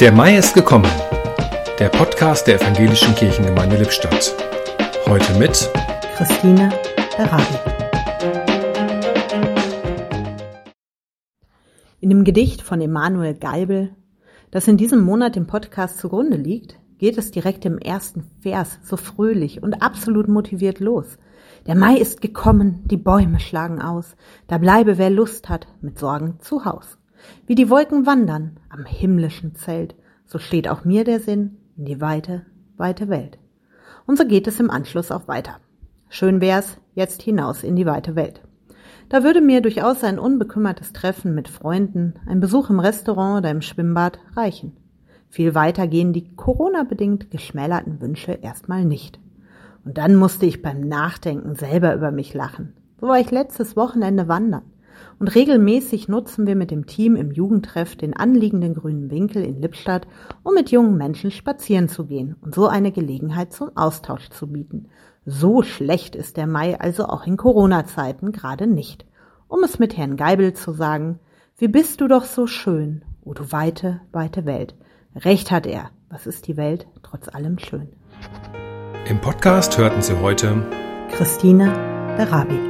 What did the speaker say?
Der Mai ist gekommen. Der Podcast der Evangelischen Kirchengemeinde Lippstadt. Heute mit Christine Berabi. In dem Gedicht von Emanuel Geibel, das in diesem Monat im Podcast zugrunde liegt, geht es direkt im ersten Vers so fröhlich und absolut motiviert los. Der Mai ist gekommen, die Bäume schlagen aus, da bleibe wer Lust hat, mit Sorgen zu Haus. Wie die Wolken wandern am himmlischen Zelt, so steht auch mir der Sinn in die weite, weite Welt. Und so geht es im Anschluss auch weiter. Schön wär's, jetzt hinaus in die weite Welt. Da würde mir durchaus ein unbekümmertes Treffen mit Freunden, ein Besuch im Restaurant oder im Schwimmbad reichen. Viel weiter gehen die Corona-bedingt geschmälerten Wünsche erstmal nicht. Und dann musste ich beim Nachdenken selber über mich lachen. So war ich letztes Wochenende wandern. Und regelmäßig nutzen wir mit dem Team im Jugendtreff den anliegenden grünen Winkel in Lippstadt, um mit jungen Menschen spazieren zu gehen und so eine Gelegenheit zum Austausch zu bieten. So schlecht ist der Mai also auch in Corona-Zeiten gerade nicht. Um es mit Herrn Geibel zu sagen, wie bist du doch so schön, o du weite, weite Welt. Recht hat er, was ist die Welt trotz allem schön. Im Podcast hörten Sie heute Christine Berabi.